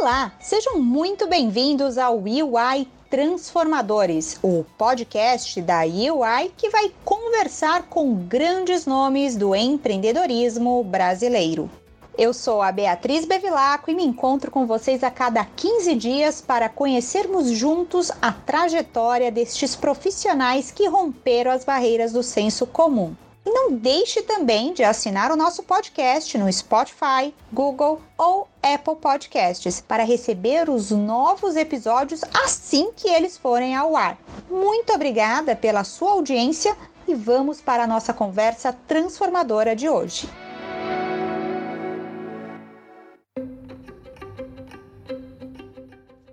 Olá, sejam muito bem-vindos ao UI Transformadores, o podcast da UI que vai conversar com grandes nomes do empreendedorismo brasileiro. Eu sou a Beatriz Bevilacqua e me encontro com vocês a cada 15 dias para conhecermos juntos a trajetória destes profissionais que romperam as barreiras do senso comum. E não deixe também de assinar o nosso podcast no Spotify, Google ou Apple Podcasts para receber os novos episódios assim que eles forem ao ar. Muito obrigada pela sua audiência e vamos para a nossa conversa transformadora de hoje.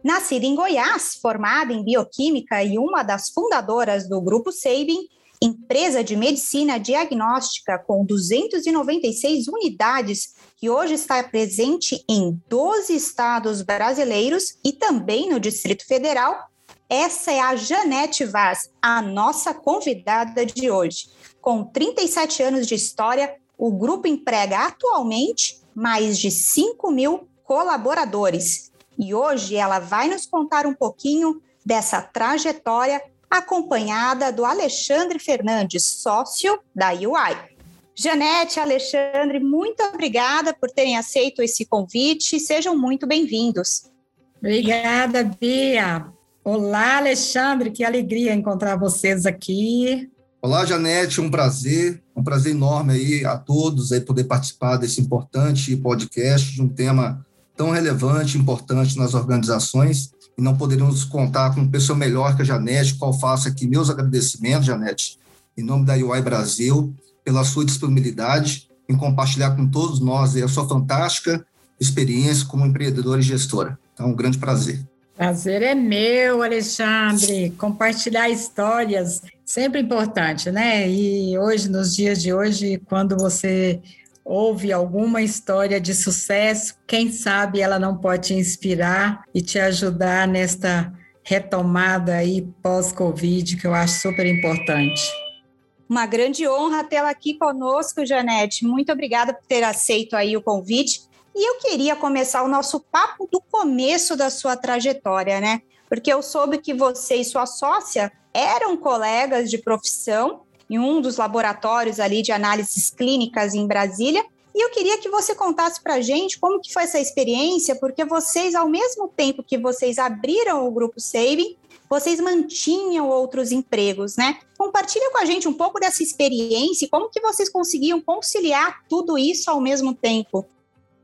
Nascida em Goiás, formada em bioquímica e uma das fundadoras do Grupo Sabin, empresa de medicina diagnóstica com 296 unidades, que hoje está presente em 12 estados brasileiros e também no Distrito Federal. Essa é a Janete Vaz, a nossa convidada de hoje. Com 37 anos de história, o grupo emprega atualmente mais de 5 mil colaboradores. E hoje ela vai nos contar um pouquinho dessa trajetória acompanhada do Alexandre Fernandes, sócio da UI. Janete, Alexandre, muito obrigada por terem aceito esse convite. Sejam muito bem-vindos. Obrigada, Bia. Olá, Alexandre, que alegria encontrar vocês aqui. Olá, Janete, um prazer, um prazer enorme aí a todos aí poder participar desse importante podcast de um tema tão relevante, importante nas organizações e não poderíamos contar com pessoa melhor que a Janete, qual faço aqui meus agradecimentos, Janete, em nome da UI Brasil, pela sua disponibilidade em compartilhar com todos nós a sua fantástica experiência como empreendedora e gestora. Então, um grande prazer. Prazer é meu, Alexandre. Compartilhar histórias sempre importante, né? E hoje, nos dias de hoje, quando você ouve alguma história de sucesso, quem sabe ela não pode te inspirar e te ajudar nesta retomada aí pós-Covid, que eu acho super importante. Uma grande honra tê-la aqui conosco, Janete. Muito obrigada por ter aceito aí o convite. E eu queria começar o nosso papo do começo da sua trajetória, né? Porque eu soube que você e sua sócia eram colegas de profissão em um dos laboratórios ali de análises clínicas em Brasília. E eu queria que você contasse para a gente como que foi essa experiência, porque vocês, ao mesmo tempo que vocês abriram o Grupo Saving, vocês mantinham outros empregos, né? Compartilha com a gente um pouco dessa experiência e como que vocês conseguiam conciliar tudo isso ao mesmo tempo.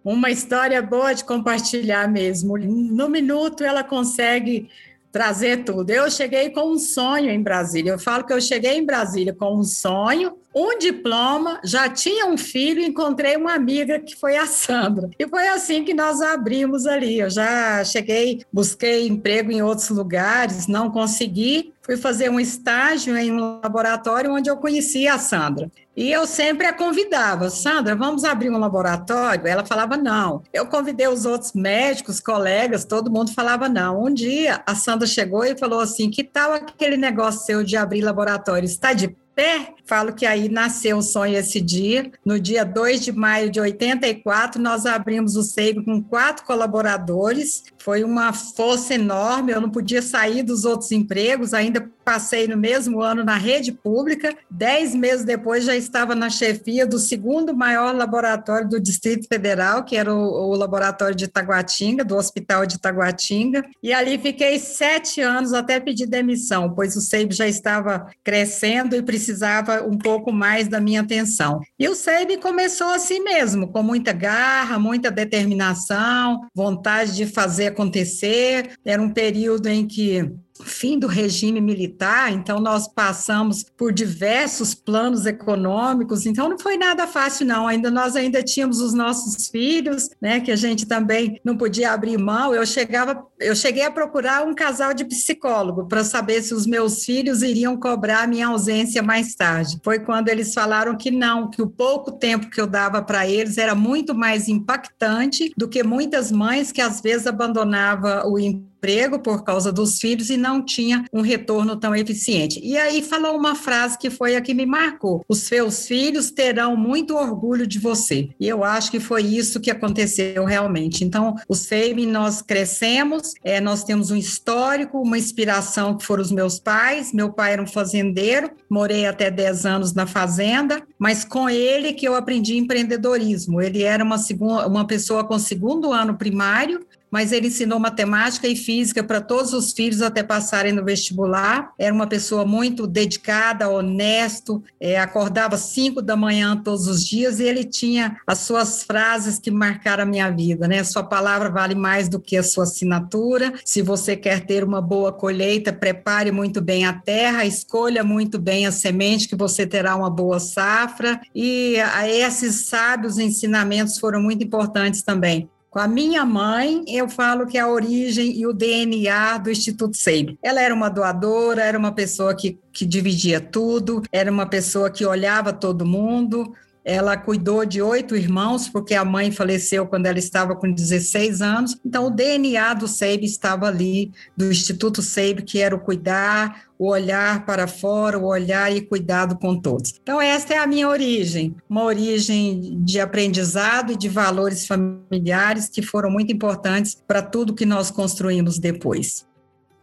Uma história boa de compartilhar mesmo. No minuto ela consegue trazer tudo. Eu cheguei com um sonho em Brasília. Eu falo que eu cheguei em Brasília com um sonho, um diploma, já tinha um filho, encontrei uma amiga que foi a Sandra. E foi assim que nós abrimos ali. Eu já cheguei, busquei emprego em outros lugares, não consegui. Fui fazer um estágio em um laboratório onde eu conheci a Sandra. E eu sempre a convidava, Sandra, vamos abrir um laboratório? Ela falava não. Eu convidei os outros médicos, colegas, todo mundo falava não. Um dia a Sandra chegou e falou assim: que tal aquele negócio seu de abrir laboratório? Está de pé? Falo que aí nasceu o sonho esse dia. No dia 2 de maio de 84, nós abrimos o SEIB com quatro colaboradores. Foi uma força enorme, eu não podia sair dos outros empregos, ainda passei no mesmo ano na rede pública. Dez meses depois já estava na chefia do segundo maior laboratório do Distrito Federal, que era o, o laboratório de Itaguatinga, do Hospital de Itaguatinga. E ali fiquei sete anos até pedir demissão, pois o SEIB já estava crescendo e precisava um pouco mais da minha atenção. E o SEIB começou assim mesmo, com muita garra, muita determinação, vontade de fazer acontecer. Era um período em que fim do regime militar, então nós passamos por diversos planos econômicos, então não foi nada fácil não, ainda nós ainda tínhamos os nossos filhos, né, que a gente também não podia abrir mão. Eu chegava, eu cheguei a procurar um casal de psicólogo para saber se os meus filhos iriam cobrar minha ausência mais tarde. Foi quando eles falaram que não, que o pouco tempo que eu dava para eles era muito mais impactante do que muitas mães que às vezes abandonava o emprego emprego por causa dos filhos e não tinha um retorno tão eficiente. E aí falou uma frase que foi a que me marcou: os seus filhos terão muito orgulho de você. E eu acho que foi isso que aconteceu realmente. Então, o SEIB, nós crescemos, é, nós temos um histórico, uma inspiração que foram os meus pais. Meu pai era um fazendeiro, morei até 10 anos na fazenda, mas com ele que eu aprendi empreendedorismo. Ele era uma, segunda, uma pessoa com segundo ano primário, mas ele ensinou matemática e física para todos os filhos até passarem no vestibular. Era uma pessoa muito dedicada, honesto, é, acordava cinco da manhã todos os dias e ele tinha as suas frases que marcaram a minha vida, né? Sua palavra vale mais do que a sua assinatura. Se você quer ter uma boa colheita, prepare muito bem a terra, escolha muito bem a semente que você terá uma boa safra. E a esses sábios ensinamentos foram muito importantes também. Com a minha mãe, eu falo que é a origem e o DNA do Instituto SEIB. Ela era uma doadora, era uma pessoa que, que dividia tudo, era uma pessoa que olhava todo mundo, ela cuidou de oito irmãos, porque a mãe faleceu quando ela estava com 16 anos. Então, o DNA do SEIB estava ali, do Instituto SEIB, que era o cuidar, o olhar para fora, o olhar e cuidado com todos. Então, esta é a minha origem, uma origem de aprendizado e de valores familiares que foram muito importantes para tudo que nós construímos depois.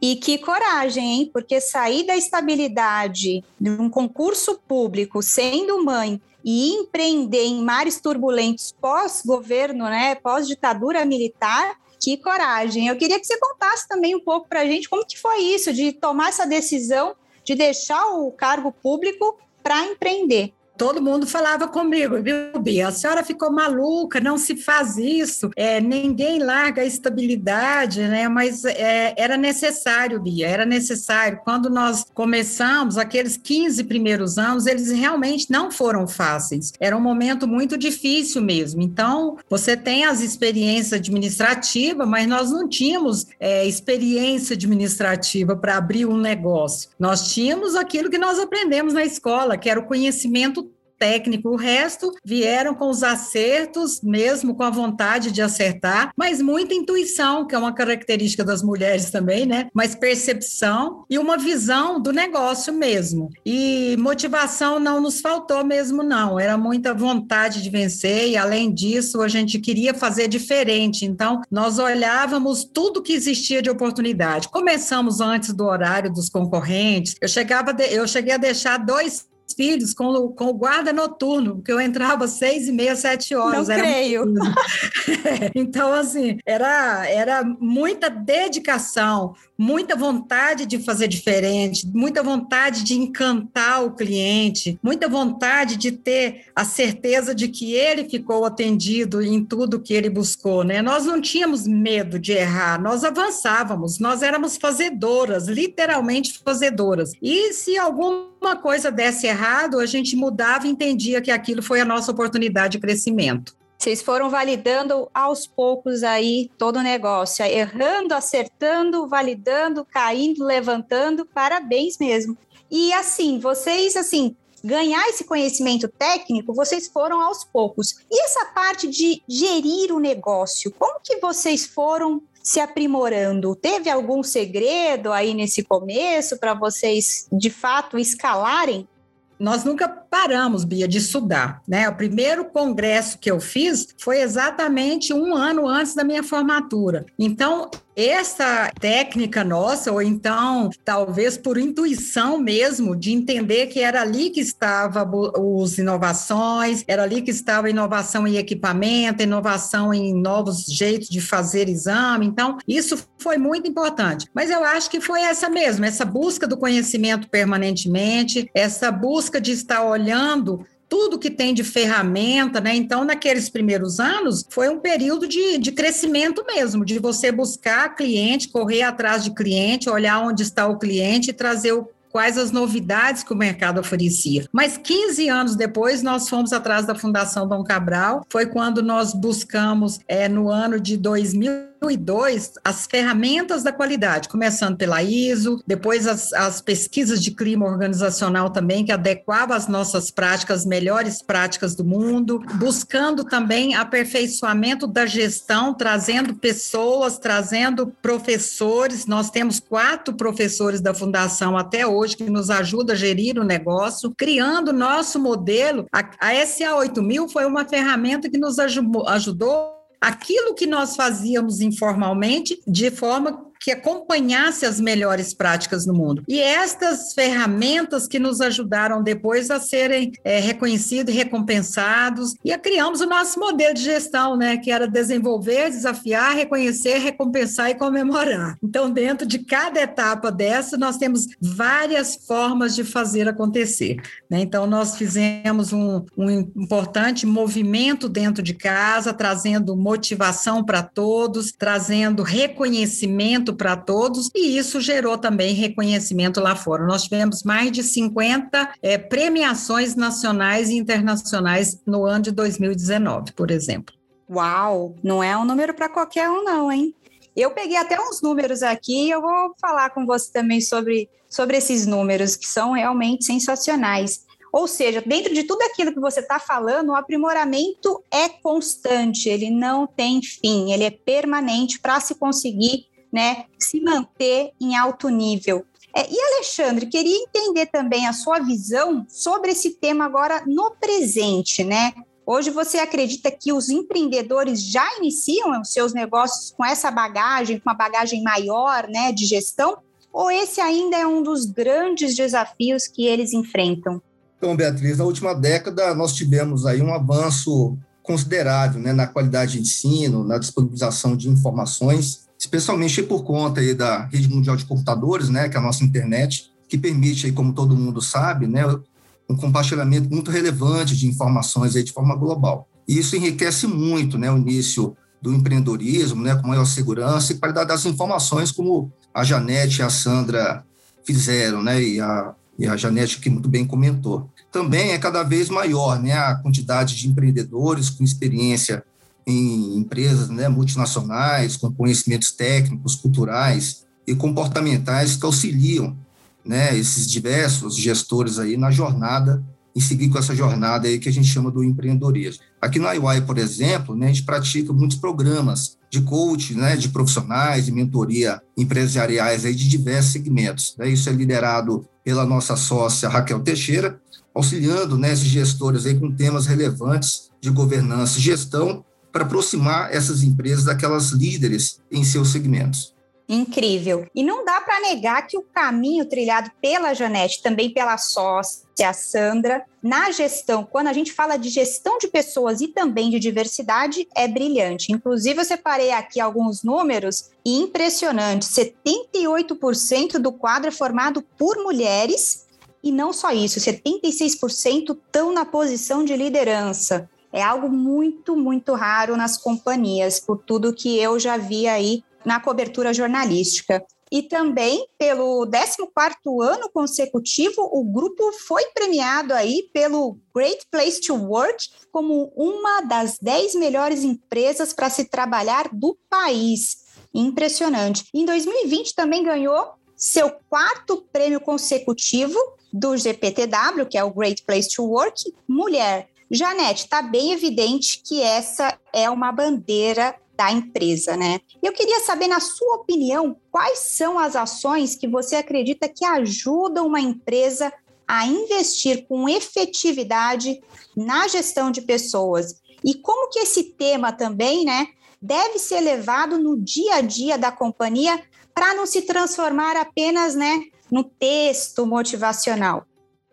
E que coragem, hein? Porque sair da estabilidade de um concurso público, sendo mãe, e empreender em mares turbulentos pós-governo, né, pós-ditadura militar, que coragem. Eu queria que você contasse também um pouco para a gente como que foi isso, de tomar essa decisão de deixar o cargo público para empreender todo mundo falava comigo, viu, Bia? A senhora ficou maluca, não se faz isso, é, ninguém larga a estabilidade, né? Mas é, era necessário, Bia, era necessário. Quando nós começamos, aqueles 15 primeiros anos, eles realmente não foram fáceis. Era um momento muito difícil mesmo. Então, você tem as experiências administrativas, mas nós não tínhamos é, experiência administrativa para abrir um negócio. Nós tínhamos aquilo que nós aprendemos na escola, que era o conhecimento técnico. O resto vieram com os acertos, mesmo com a vontade de acertar, mas muita intuição, que é uma característica das mulheres também, né? Mas percepção e uma visão do negócio mesmo. E motivação não nos faltou mesmo, não. Era muita vontade de vencer e, além disso, a gente queria fazer diferente. Então, nós olhávamos tudo que existia de oportunidade. Começamos antes do horário dos concorrentes. Eu chegava, de, eu cheguei a deixar dois filhos com, o, com o guarda noturno, porque eu entrava às seis e meia, sete horas. Não creio. então, assim, era, era muita dedicação, muita vontade de fazer diferente, muita vontade de encantar o cliente, muita vontade de ter a certeza de que ele ficou atendido em tudo que ele buscou, né? Nós não tínhamos medo de errar, nós avançávamos, nós éramos fazedoras, literalmente fazedoras. E se alguma coisa desse errado, a gente mudava e entendia que aquilo foi a nossa oportunidade de crescimento. Vocês foram validando aos poucos aí todo o negócio, errando, acertando, validando, caindo, levantando. Parabéns mesmo. E assim, vocês assim, ganhar esse conhecimento técnico, vocês foram aos poucos. E essa parte de gerir o negócio, como que vocês foram se aprimorando? Teve algum segredo aí nesse começo para vocês de fato escalarem nós nunca paramos, Bia, de estudar. Né? O primeiro congresso que eu fiz foi exatamente um ano antes da minha formatura. Então, essa técnica nossa, ou então talvez por intuição mesmo, de entender que era ali que estava os inovações, era ali que estava inovação em equipamento, inovação em novos jeitos de fazer exame. Então, isso foi muito importante. Mas eu acho que foi essa mesmo, essa busca do conhecimento permanentemente, essa busca de estar olhando tudo que tem de ferramenta, né? Então, naqueles primeiros anos, foi um período de, de crescimento mesmo, de você buscar cliente, correr atrás de cliente, olhar onde está o cliente e trazer o quais as novidades que o mercado oferecia. Mas 15 anos depois, nós fomos atrás da Fundação Dom Cabral, foi quando nós buscamos, é, no ano de 2000 2002 as ferramentas da qualidade, começando pela ISO, depois as, as pesquisas de clima organizacional também, que adequavam as nossas práticas, melhores práticas do mundo, buscando também aperfeiçoamento da gestão, trazendo pessoas, trazendo professores. Nós temos quatro professores da Fundação até hoje que nos ajudam a gerir o negócio, criando nosso modelo. A, a SA 8000 foi uma ferramenta que nos ajudou aquilo que nós fazíamos informalmente de forma que acompanhasse as melhores práticas no mundo. E estas ferramentas que nos ajudaram depois a serem é, reconhecidos e recompensados, e a criamos o nosso modelo de gestão, né, que era desenvolver, desafiar, reconhecer, recompensar e comemorar. Então, dentro de cada etapa dessa, nós temos várias formas de fazer acontecer. Né? Então, nós fizemos um, um importante movimento dentro de casa, trazendo motivação para todos, trazendo reconhecimento para todos, e isso gerou também reconhecimento lá fora. Nós tivemos mais de 50 é, premiações nacionais e internacionais no ano de 2019, por exemplo. Uau, não é um número para qualquer um, não, hein? Eu peguei até uns números aqui eu vou falar com você também sobre, sobre esses números, que são realmente sensacionais. Ou seja, dentro de tudo aquilo que você está falando, o aprimoramento é constante, ele não tem fim, ele é permanente para se conseguir né, se manter em alto nível. É, e Alexandre, queria entender também a sua visão sobre esse tema agora no presente, né? Hoje você acredita que os empreendedores já iniciam os seus negócios com essa bagagem, com uma bagagem maior, né, de gestão? Ou esse ainda é um dos grandes desafios que eles enfrentam? Então, Beatriz, na última década nós tivemos aí um avanço considerável né, na qualidade de ensino, na disponibilização de informações especialmente por conta aí da rede mundial de computadores, né, que é a nossa internet, que permite, aí, como todo mundo sabe, né, um compartilhamento muito relevante de informações aí de forma global. E isso enriquece muito né, o início do empreendedorismo, né, com maior segurança e qualidade das informações, como a Janete e a Sandra fizeram, né, e a, e a Janete que muito bem comentou. Também é cada vez maior né, a quantidade de empreendedores com experiência em empresas né, multinacionais, com conhecimentos técnicos, culturais e comportamentais que auxiliam né, esses diversos gestores aí na jornada, em seguir com essa jornada aí que a gente chama do empreendedorismo. Aqui na UI, por exemplo, né, a gente pratica muitos programas de coaching, né, de profissionais e mentoria empresariais aí de diversos segmentos. Né? Isso é liderado pela nossa sócia Raquel Teixeira, auxiliando né, esses gestores aí com temas relevantes de governança e gestão para aproximar essas empresas daquelas líderes em seus segmentos. Incrível. E não dá para negar que o caminho trilhado pela Janete, também pela sócia, Sandra, na gestão, quando a gente fala de gestão de pessoas e também de diversidade, é brilhante. Inclusive, eu separei aqui alguns números impressionantes: 78% do quadro é formado por mulheres. E não só isso, 76% estão na posição de liderança. É algo muito, muito raro nas companhias, por tudo que eu já vi aí na cobertura jornalística. E também, pelo 14º ano consecutivo, o grupo foi premiado aí pelo Great Place to Work como uma das 10 melhores empresas para se trabalhar do país. Impressionante. Em 2020 também ganhou seu quarto prêmio consecutivo do GPTW, que é o Great Place to Work, Mulher. Janete, está bem evidente que essa é uma bandeira da empresa, né? Eu queria saber, na sua opinião, quais são as ações que você acredita que ajudam uma empresa a investir com efetividade na gestão de pessoas e como que esse tema também, né, deve ser levado no dia a dia da companhia para não se transformar apenas, né, no texto motivacional.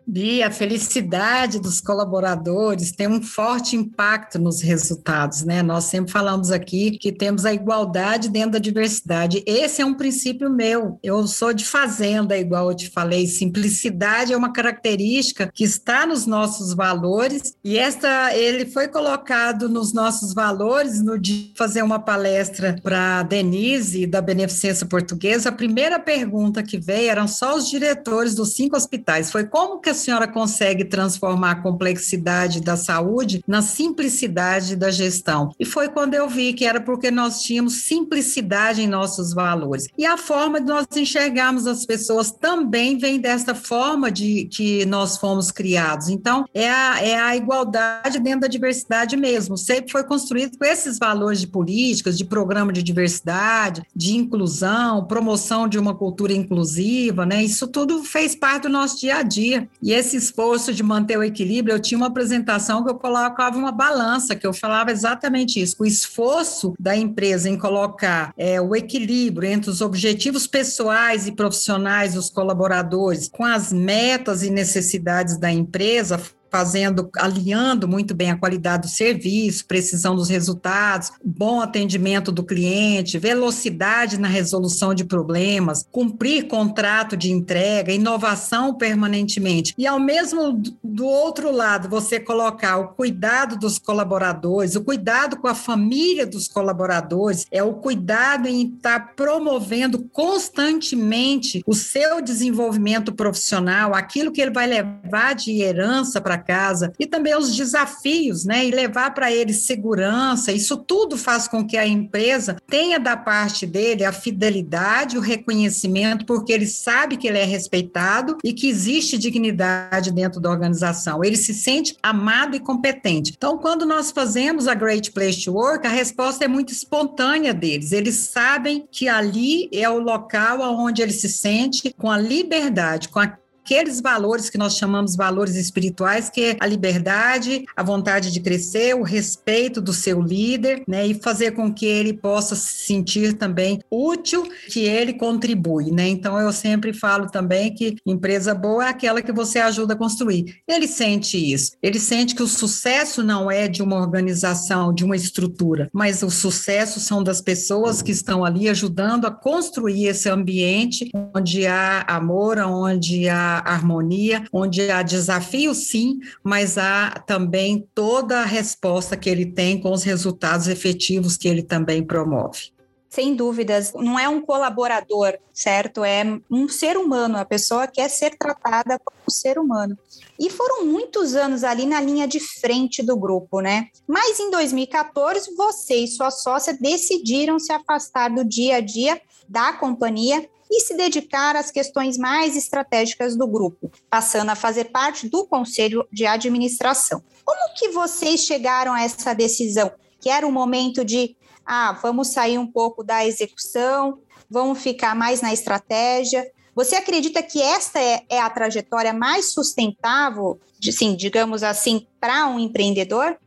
Bia, a felicidade dos colaboradores tem um forte impacto nos resultados, né? Nós sempre falamos aqui que temos a igualdade dentro da diversidade. Esse é um princípio meu. Eu sou de fazenda, igual eu te falei. Simplicidade é uma característica que está nos nossos valores e esta ele foi colocado nos nossos valores no dia de fazer uma palestra para Denise da Beneficência Portuguesa. A primeira pergunta que veio eram só os diretores dos cinco hospitais. Foi como que senhora consegue transformar a complexidade da saúde na simplicidade da gestão? E foi quando eu vi que era porque nós tínhamos simplicidade em nossos valores. E a forma de nós enxergarmos as pessoas também vem desta forma de que nós fomos criados. Então, é a, é a igualdade dentro da diversidade mesmo. Sempre foi construído com esses valores de políticas, de programa de diversidade, de inclusão, promoção de uma cultura inclusiva, né? Isso tudo fez parte do nosso dia a dia. E esse esforço de manter o equilíbrio, eu tinha uma apresentação que eu colocava uma balança, que eu falava exatamente isso. O esforço da empresa em colocar é, o equilíbrio entre os objetivos pessoais e profissionais dos colaboradores com as metas e necessidades da empresa fazendo, alinhando muito bem a qualidade do serviço, precisão dos resultados, bom atendimento do cliente, velocidade na resolução de problemas, cumprir contrato de entrega, inovação permanentemente. E ao mesmo do outro lado, você colocar o cuidado dos colaboradores, o cuidado com a família dos colaboradores, é o cuidado em estar promovendo constantemente o seu desenvolvimento profissional, aquilo que ele vai levar de herança para casa e também os desafios, né? E levar para eles segurança. Isso tudo faz com que a empresa tenha da parte dele a fidelidade, o reconhecimento, porque ele sabe que ele é respeitado e que existe dignidade dentro da organização. Ele se sente amado e competente. Então, quando nós fazemos a Great Place to Work, a resposta é muito espontânea deles. Eles sabem que ali é o local onde ele se sente com a liberdade, com a aqueles valores que nós chamamos valores espirituais, que é a liberdade, a vontade de crescer, o respeito do seu líder, né, e fazer com que ele possa se sentir também útil, que ele contribui, né? Então eu sempre falo também que empresa boa é aquela que você ajuda a construir. Ele sente isso. Ele sente que o sucesso não é de uma organização, de uma estrutura, mas o sucesso são das pessoas que estão ali ajudando a construir esse ambiente onde há amor, onde há harmonia, onde há desafio sim, mas há também toda a resposta que ele tem com os resultados efetivos que ele também promove. Sem dúvidas, não é um colaborador, certo? É um ser humano, a pessoa quer ser tratada como ser humano. E foram muitos anos ali na linha de frente do grupo, né? Mas em 2014, você e sua sócia decidiram se afastar do dia a dia da companhia e se dedicar às questões mais estratégicas do grupo, passando a fazer parte do conselho de administração. Como que vocês chegaram a essa decisão? Que era um momento de, ah, vamos sair um pouco da execução, vamos ficar mais na estratégia. Você acredita que esta é, é a trajetória mais sustentável, de, sim, digamos assim, para um empreendedor?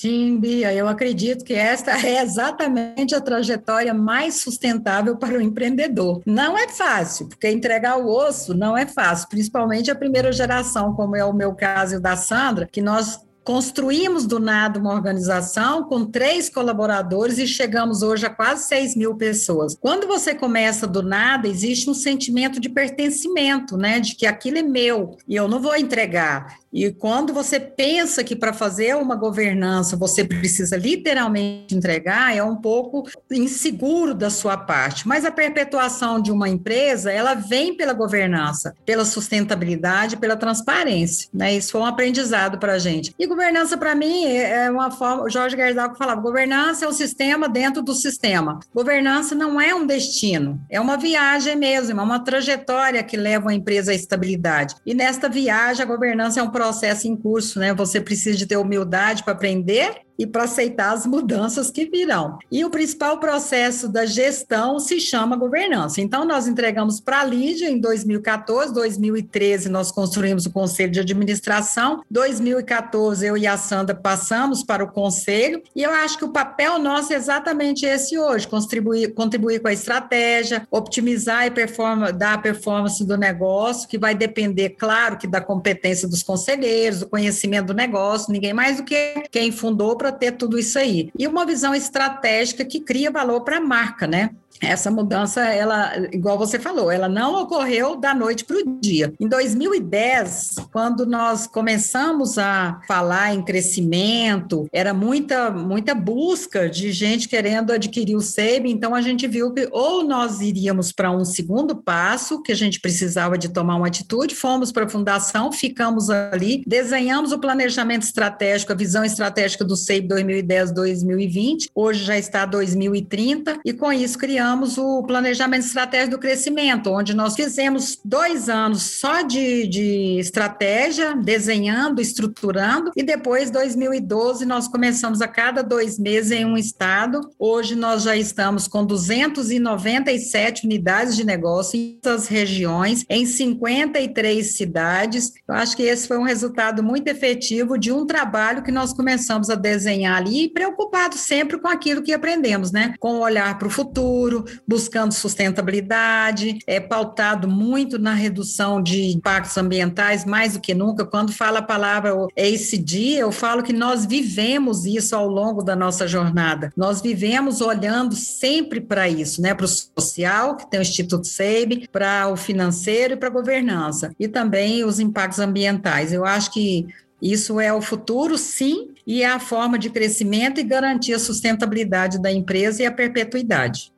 Sim, Bia, eu acredito que esta é exatamente a trajetória mais sustentável para o empreendedor. Não é fácil, porque entregar o osso não é fácil, principalmente a primeira geração, como é o meu caso e o da Sandra, que nós Construímos do nada uma organização com três colaboradores e chegamos hoje a quase 6 mil pessoas. Quando você começa do nada, existe um sentimento de pertencimento, né? De que aquilo é meu e eu não vou entregar. E quando você pensa que para fazer uma governança você precisa literalmente entregar, é um pouco inseguro da sua parte. Mas a perpetuação de uma empresa, ela vem pela governança, pela sustentabilidade, pela transparência. Né? Isso foi um aprendizado para a gente. E governança, para mim, é uma forma. O Jorge Gerdau falava: governança é um sistema dentro do sistema. Governança não é um destino, é uma viagem mesmo, é uma trajetória que leva a empresa à estabilidade. E nesta viagem, a governança é um processo em curso, né? Você precisa de ter humildade para aprender e para aceitar as mudanças que virão. E o principal processo da gestão se chama governança. Então, nós entregamos para a Lídia em 2014, 2013 nós construímos o Conselho de Administração, 2014 eu e a Sandra passamos para o Conselho, e eu acho que o papel nosso é exatamente esse hoje, contribuir, contribuir com a estratégia, optimizar e performa, dar a performance do negócio, que vai depender, claro, que da competência dos conselheiros, do conhecimento do negócio, ninguém mais do que quem fundou para ter tudo isso aí. E uma visão estratégica que cria valor para a marca, né? Essa mudança, ela, igual você falou, ela não ocorreu da noite para o dia. Em 2010, quando nós começamos a falar em crescimento, era muita, muita busca de gente querendo adquirir o SEB, então a gente viu que ou nós iríamos para um segundo passo, que a gente precisava de tomar uma atitude, fomos para a fundação, ficamos ali, desenhamos o planejamento estratégico, a visão estratégica do SEB 2010-2020, hoje já está 2030, e com isso criamos criamos o Planejamento Estratégico do Crescimento, onde nós fizemos dois anos só de, de estratégia, desenhando, estruturando, e depois, 2012, nós começamos a cada dois meses em um estado. Hoje nós já estamos com 297 unidades de negócio em essas regiões, em 53 cidades. Eu acho que esse foi um resultado muito efetivo de um trabalho que nós começamos a desenhar ali, preocupados sempre com aquilo que aprendemos, né? Com o olhar para o futuro, buscando sustentabilidade, é pautado muito na redução de impactos ambientais, mais do que nunca. Quando fala a palavra ACD, eu falo que nós vivemos isso ao longo da nossa jornada. Nós vivemos olhando sempre para isso, né? Para o social, que tem o Instituto SEIB, para o financeiro e para a governança. E também os impactos ambientais. Eu acho que isso é o futuro, sim, e é a forma de crescimento e garantir a sustentabilidade da empresa e a perpetuidade.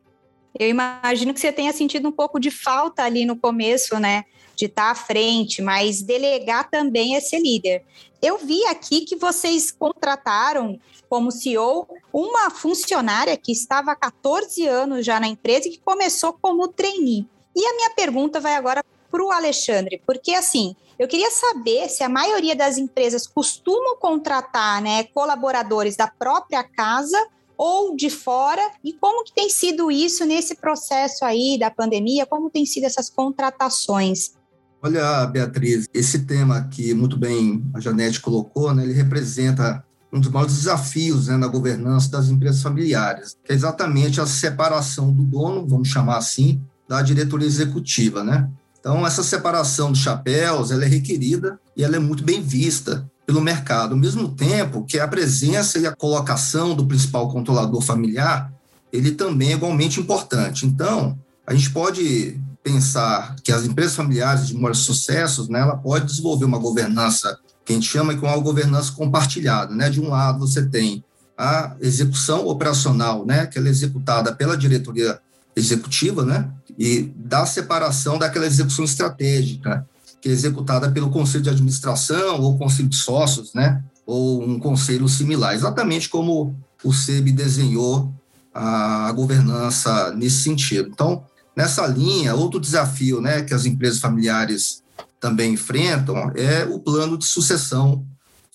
Eu imagino que você tenha sentido um pouco de falta ali no começo, né? De estar à frente, mas delegar também é ser líder. Eu vi aqui que vocês contrataram como CEO uma funcionária que estava há 14 anos já na empresa e que começou como trainee. E a minha pergunta vai agora para o Alexandre, porque assim, eu queria saber se a maioria das empresas costumam contratar né, colaboradores da própria casa ou de fora e como que tem sido isso nesse processo aí da pandemia, como tem sido essas contratações? Olha, Beatriz, esse tema que muito bem a Janete colocou, né, ele representa um dos maiores desafios né, na governança das empresas familiares, que é exatamente a separação do dono, vamos chamar assim, da diretoria executiva, né? Então, essa separação dos chapéus, ela é requerida e ela é muito bem vista pelo mercado, ao mesmo tempo que a presença e a colocação do principal controlador familiar, ele também é igualmente importante. Então, a gente pode pensar que as empresas familiares de maiores sucessos, né, ela pode desenvolver uma governança que a gente chama de uma governança compartilhada, né? De um lado você tem a execução operacional, né, que ela é executada pela diretoria executiva, né, e da separação daquela execução estratégica, que é executada pelo conselho de administração ou conselho de sócios, né? Ou um conselho similar, exatamente como o SEB desenhou a governança nesse sentido. Então, nessa linha, outro desafio, né, que as empresas familiares também enfrentam é o plano de sucessão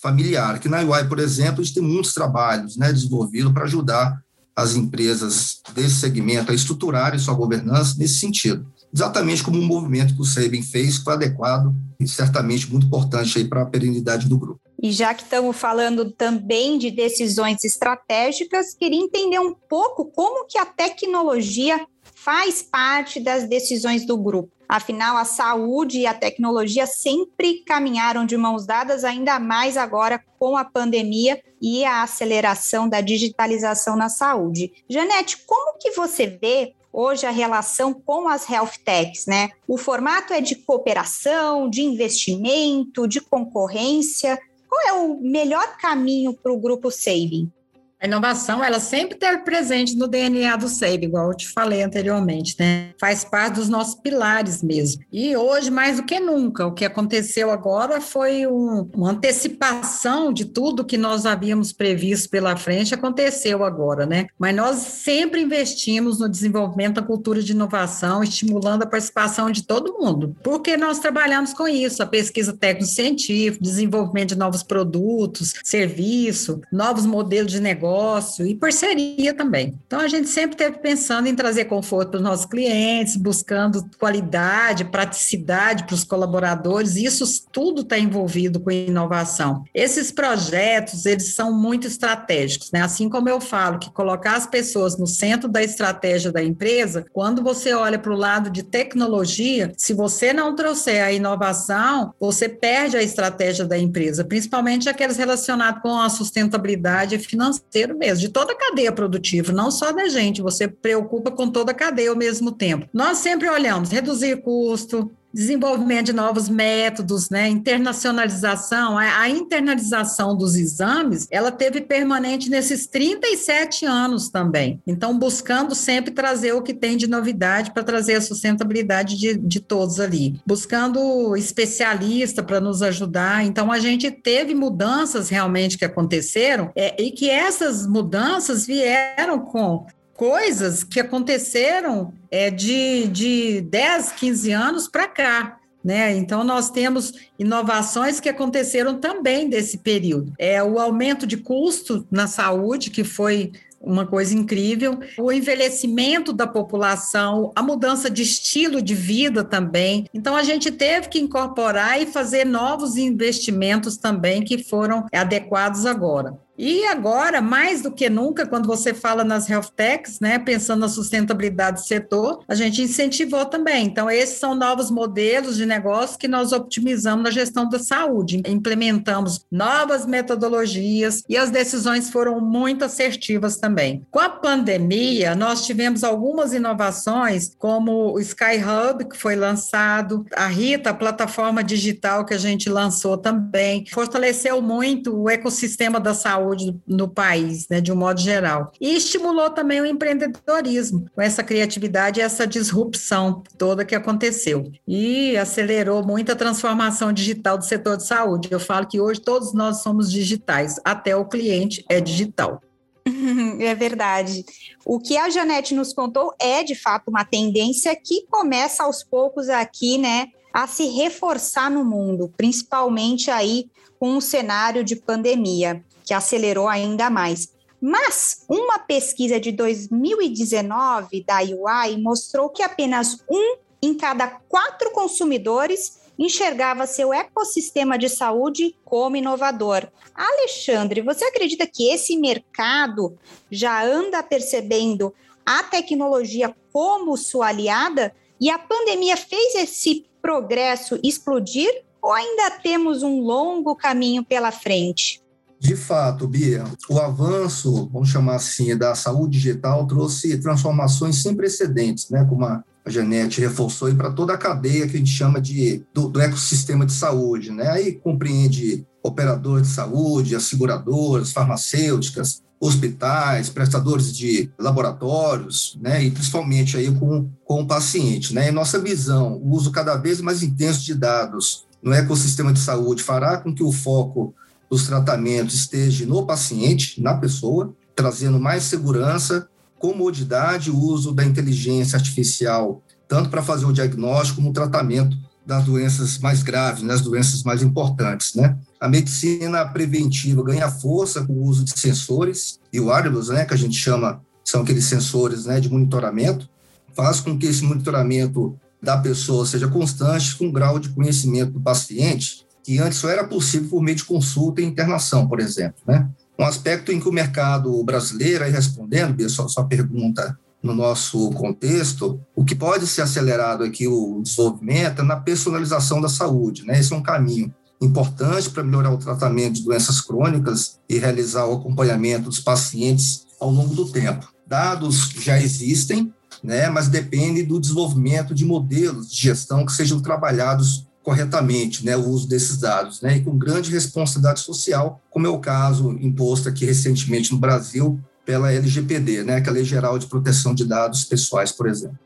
familiar, que na UI, por exemplo, a gente tem muitos trabalhos, né, desenvolvidos para ajudar as empresas desse segmento a estruturarem sua governança nesse sentido exatamente como um movimento que o Sabin fez, foi adequado e certamente muito importante para a perenidade do grupo. E já que estamos falando também de decisões estratégicas, queria entender um pouco como que a tecnologia faz parte das decisões do grupo. Afinal, a saúde e a tecnologia sempre caminharam de mãos dadas, ainda mais agora com a pandemia e a aceleração da digitalização na saúde. Janete, como que você vê hoje a relação com as health techs, né? O formato é de cooperação, de investimento, de concorrência. Qual é o melhor caminho para o grupo Saving? A inovação, ela sempre esteve presente no DNA do SEIB, igual eu te falei anteriormente, né? Faz parte dos nossos pilares mesmo. E hoje, mais do que nunca, o que aconteceu agora foi um, uma antecipação de tudo que nós havíamos previsto pela frente, aconteceu agora, né? Mas nós sempre investimos no desenvolvimento da cultura de inovação, estimulando a participação de todo mundo, porque nós trabalhamos com isso, a pesquisa técnico-científica, desenvolvimento de novos produtos, serviço, novos modelos de negócio, negócio e parceria também. Então, a gente sempre esteve pensando em trazer conforto para os nossos clientes, buscando qualidade, praticidade para os colaboradores, isso tudo está envolvido com inovação. Esses projetos, eles são muito estratégicos, né? Assim como eu falo que colocar as pessoas no centro da estratégia da empresa, quando você olha para o lado de tecnologia, se você não trouxer a inovação, você perde a estratégia da empresa, principalmente aqueles relacionados com a sustentabilidade financeira mesmo, de toda a cadeia produtiva, não só da gente, você preocupa com toda a cadeia ao mesmo tempo. Nós sempre olhamos reduzir custo, desenvolvimento de novos métodos, né, internacionalização, a, internalização dos exames, ela teve permanente nesses 37 anos também. Então, buscando sempre trazer o que tem de novidade para trazer a sustentabilidade de, de todos ali. Buscando especialista para nos ajudar. Então, a gente teve mudanças realmente que aconteceram é, e que essas mudanças vieram com coisas que aconteceram é, de, de 10, 15 anos para cá. Né? Então, nós temos inovações que aconteceram também desse período. É o aumento de custo na saúde, que foi uma coisa incrível. O envelhecimento da população, a mudança de estilo de vida também. Então, a gente teve que incorporar e fazer novos investimentos também que foram adequados agora. E agora, mais do que nunca, quando você fala nas health techs, né, pensando na sustentabilidade do setor, a gente incentivou também. Então, esses são novos modelos de negócio que nós optimizamos na gestão da saúde. Implementamos novas metodologias e as decisões foram muito assertivas também. Com a pandemia, nós tivemos algumas inovações, como o Sky Hub, que foi lançado, a Rita, a plataforma digital que a gente lançou também, fortaleceu muito o ecossistema da saúde saúde no país, né, de um modo geral. E estimulou também o empreendedorismo, com essa criatividade e essa disrupção toda que aconteceu. E acelerou muito a transformação digital do setor de saúde. Eu falo que hoje todos nós somos digitais, até o cliente é digital. É verdade. O que a Janete nos contou é, de fato, uma tendência que começa aos poucos aqui, né, a se reforçar no mundo, principalmente aí com o cenário de pandemia que acelerou ainda mais. Mas uma pesquisa de 2019 da UI mostrou que apenas um em cada quatro consumidores enxergava seu ecossistema de saúde como inovador. Alexandre, você acredita que esse mercado já anda percebendo a tecnologia como sua aliada e a pandemia fez esse progresso explodir ou ainda temos um longo caminho pela frente? De fato, Bia, o avanço, vamos chamar assim, da saúde digital trouxe transformações sem precedentes, né? Como a Janete reforçou, para toda a cadeia que a gente chama de do, do, ecossistema de saúde, né? Aí compreende operadores de saúde, as seguradoras, farmacêuticas, hospitais, prestadores de laboratórios, né, e principalmente aí com, com o paciente, né, e nossa visão, o uso cada vez mais intenso de dados no ecossistema de saúde fará com que o foco dos tratamentos esteja no paciente, na pessoa, trazendo mais segurança, comodidade uso da inteligência artificial, tanto para fazer o diagnóstico como o tratamento das doenças mais graves, né, as doenças mais importantes, né? A medicina preventiva ganha força com o uso de sensores e wearables, né, que a gente chama, são aqueles sensores, né, de monitoramento, faz com que esse monitoramento da pessoa seja constante, com grau de conhecimento do paciente que antes só era possível por meio de consulta e internação, por exemplo. Né? Um aspecto em que o mercado brasileiro, aí respondendo, a sua, sua pergunta no nosso contexto, o que pode ser acelerado aqui o desenvolvimento é na personalização da saúde. Né? Esse é um caminho importante para melhorar o tratamento de doenças crônicas e realizar o acompanhamento dos pacientes ao longo do tempo. Dados já existem, né, mas depende do desenvolvimento de modelos de gestão que sejam trabalhados corretamente né, o uso desses dados, né, e com grande responsabilidade social, como é o caso imposto aqui recentemente no Brasil pela LGPD, né, que é a Lei Geral de Proteção de Dados Pessoais, por exemplo.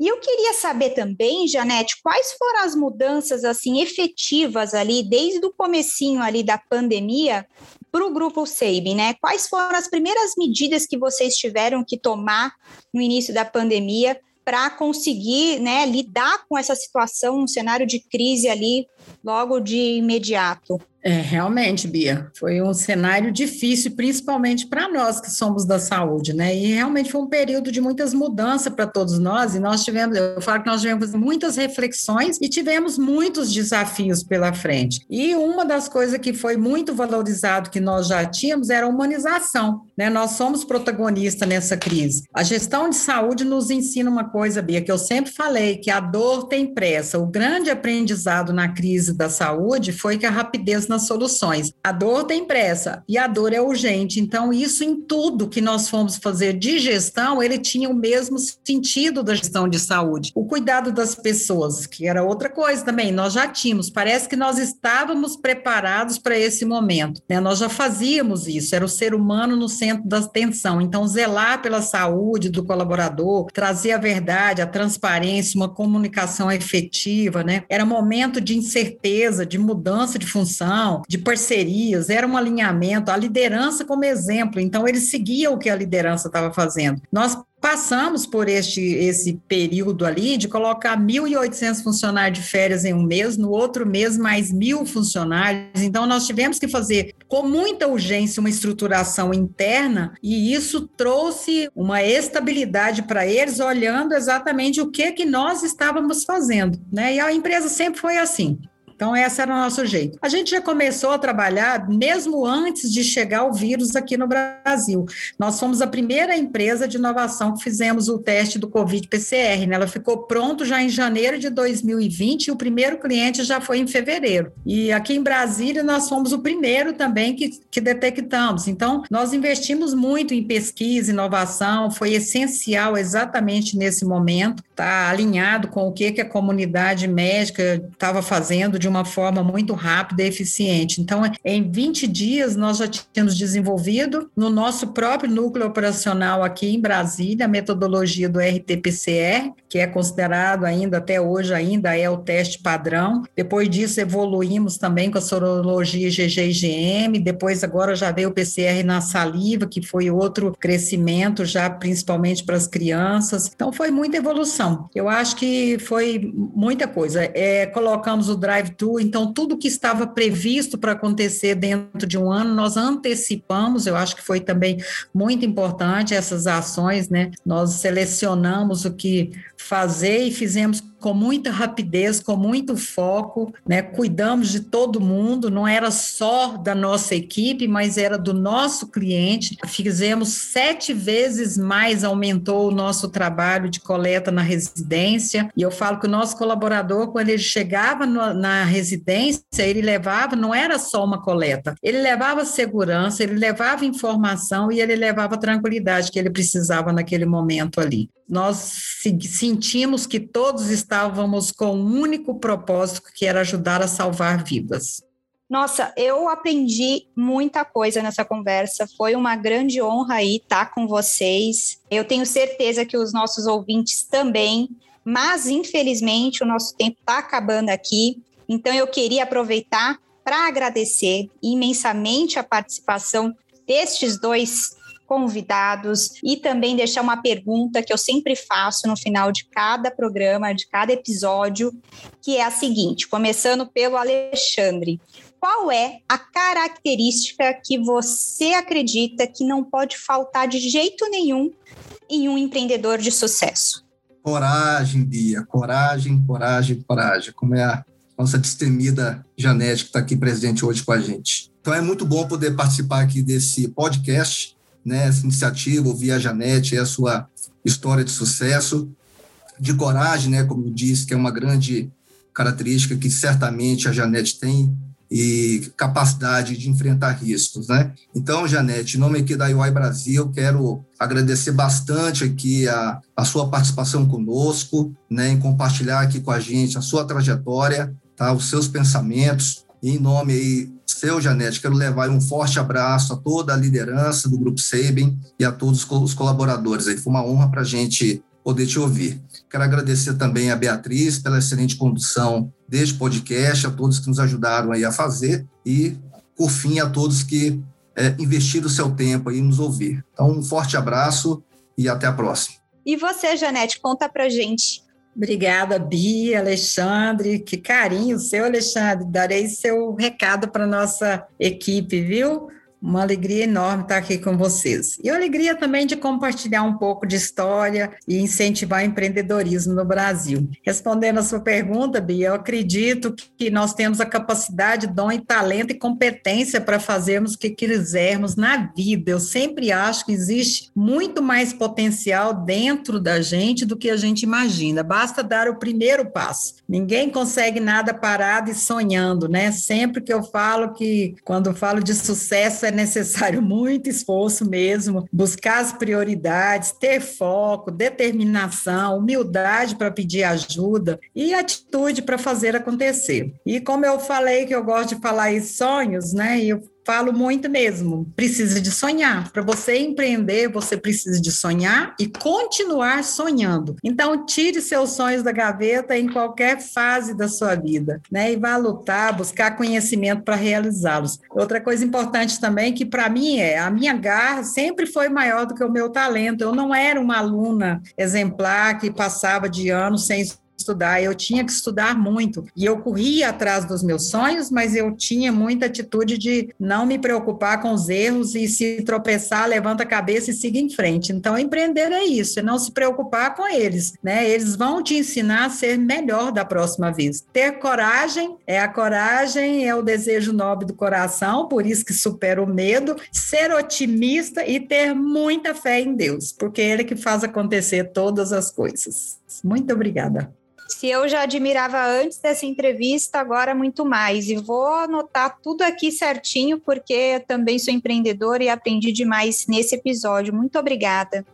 E eu queria saber também, Janete, quais foram as mudanças assim efetivas ali desde o comecinho ali da pandemia para o grupo SEIB, né? Quais foram as primeiras medidas que vocês tiveram que tomar no início da pandemia para conseguir né, lidar com essa situação, um cenário de crise ali logo de imediato. É, realmente, Bia, foi um cenário difícil, principalmente para nós que somos da saúde, né? E realmente foi um período de muitas mudanças para todos nós, e nós tivemos, eu falo que nós tivemos muitas reflexões e tivemos muitos desafios pela frente. E uma das coisas que foi muito valorizado que nós já tínhamos era a humanização, né? Nós somos protagonistas nessa crise. A gestão de saúde nos ensina uma coisa, Bia, que eu sempre falei, que a dor tem pressa. O grande aprendizado na crise da saúde foi que a rapidez nas soluções. A dor tem pressa e a dor é urgente. Então, isso em tudo que nós fomos fazer de gestão, ele tinha o mesmo sentido da gestão de saúde. O cuidado das pessoas, que era outra coisa também, nós já tínhamos, parece que nós estávamos preparados para esse momento, né? Nós já fazíamos isso, era o ser humano no centro da atenção. Então, zelar pela saúde do colaborador, trazer a verdade, a transparência, uma comunicação efetiva, né? Era momento de incerteza, de mudança de função, de parcerias, era um alinhamento, a liderança como exemplo. Então, eles seguiam o que a liderança estava fazendo. Nós passamos por este esse período ali de colocar 1.800 funcionários de férias em um mês, no outro mês mais mil funcionários. Então nós tivemos que fazer com muita urgência uma estruturação interna e isso trouxe uma estabilidade para eles, olhando exatamente o que que nós estávamos fazendo, né? E a empresa sempre foi assim. Então, esse era o nosso jeito. A gente já começou a trabalhar mesmo antes de chegar o vírus aqui no Brasil. Nós fomos a primeira empresa de inovação que fizemos o teste do Covid-PCR. Né? Ela ficou pronto já em janeiro de 2020 e o primeiro cliente já foi em fevereiro. E aqui em Brasília, nós fomos o primeiro também que, que detectamos. Então, nós investimos muito em pesquisa, inovação, foi essencial exatamente nesse momento, tá alinhado com o que, que a comunidade médica estava fazendo de uma forma muito rápida e eficiente. Então, em 20 dias, nós já tínhamos desenvolvido no nosso próprio núcleo operacional aqui em Brasília a metodologia do RT-PCR, que é considerado ainda até hoje ainda é o teste padrão. Depois disso evoluímos também com a sorologia IgG-IgM, depois agora já veio o PCR na saliva, que foi outro crescimento já principalmente para as crianças. Então foi muita evolução. Eu acho que foi muita coisa. É, colocamos o drive então tudo que estava previsto para acontecer dentro de um ano, nós antecipamos, eu acho que foi também muito importante essas ações, né? Nós selecionamos o que fazer e fizemos com muita rapidez, com muito foco, né? Cuidamos de todo mundo, não era só da nossa equipe, mas era do nosso cliente. Fizemos sete vezes mais, aumentou o nosso trabalho de coleta na residência. E eu falo que o nosso colaborador, quando ele chegava no, na residência, ele levava, não era só uma coleta, ele levava segurança, ele levava informação e ele levava tranquilidade que ele precisava naquele momento ali nós sentimos que todos estávamos com um único propósito, que era ajudar a salvar vidas. Nossa, eu aprendi muita coisa nessa conversa. Foi uma grande honra aí estar com vocês. Eu tenho certeza que os nossos ouvintes também, mas infelizmente o nosso tempo está acabando aqui. Então eu queria aproveitar para agradecer imensamente a participação destes dois convidados e também deixar uma pergunta que eu sempre faço no final de cada programa, de cada episódio, que é a seguinte, começando pelo Alexandre. Qual é a característica que você acredita que não pode faltar de jeito nenhum em um empreendedor de sucesso? Coragem, Bia, coragem, coragem, coragem, como é a nossa destemida Janete, que está aqui presente hoje com a gente. Então é muito bom poder participar aqui desse podcast né, essa iniciativa, ouvir a Janete, a sua história de sucesso, de coragem, né, como eu disse, que é uma grande característica que certamente a Janete tem e capacidade de enfrentar riscos, né? Então, Janete, em nome aqui da UI Brasil, quero agradecer bastante aqui a, a sua participação conosco, né, em compartilhar aqui com a gente a sua trajetória, tá, os seus pensamentos, em nome aí seu, Janete, quero levar um forte abraço a toda a liderança do Grupo Sabin e a todos os colaboradores. Aí foi uma honra para a gente poder te ouvir. Quero agradecer também a Beatriz pela excelente condução deste podcast, a todos que nos ajudaram aí a fazer e, por fim, a todos que é, investiram o seu tempo aí nos ouvir. Então, um forte abraço e até a próxima. E você, Janete, conta para gente Obrigada, Bia, Alexandre. Que carinho seu, Alexandre. Darei seu recado para nossa equipe, viu? Uma alegria enorme estar aqui com vocês. E alegria também de compartilhar um pouco de história e incentivar o empreendedorismo no Brasil. Respondendo a sua pergunta, Bia, eu acredito que nós temos a capacidade, dom e talento e competência para fazermos o que quisermos na vida. Eu sempre acho que existe muito mais potencial dentro da gente do que a gente imagina. Basta dar o primeiro passo. Ninguém consegue nada parado e sonhando, né? Sempre que eu falo que, quando falo de sucesso, é necessário muito esforço mesmo, buscar as prioridades, ter foco, determinação, humildade para pedir ajuda e atitude para fazer acontecer. E como eu falei que eu gosto de falar em sonhos, né? Eu falo muito mesmo, precisa de sonhar. Para você empreender, você precisa de sonhar e continuar sonhando. Então, tire seus sonhos da gaveta em qualquer fase da sua vida, né? E vá lutar, buscar conhecimento para realizá-los. Outra coisa importante também que para mim é, a minha garra sempre foi maior do que o meu talento. Eu não era uma aluna exemplar que passava de ano sem estudar, eu tinha que estudar muito. E eu corria atrás dos meus sonhos, mas eu tinha muita atitude de não me preocupar com os erros e se tropeçar, levanta a cabeça e siga em frente. Então, empreender é isso, é não se preocupar com eles, né? Eles vão te ensinar a ser melhor da próxima vez. Ter coragem, é a coragem, é o desejo nobre do coração, por isso que supera o medo, ser otimista e ter muita fé em Deus, porque é ele que faz acontecer todas as coisas. Muito obrigada. Se eu já admirava antes dessa entrevista, agora muito mais. E vou anotar tudo aqui certinho, porque eu também sou empreendedora e aprendi demais nesse episódio. Muito obrigada.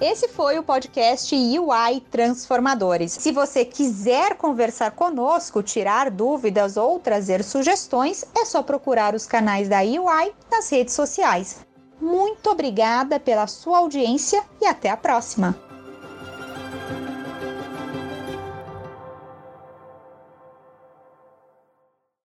Esse foi o podcast UI Transformadores. Se você quiser conversar conosco, tirar dúvidas ou trazer sugestões, é só procurar os canais da UI nas redes sociais. Muito obrigada pela sua audiência e até a próxima!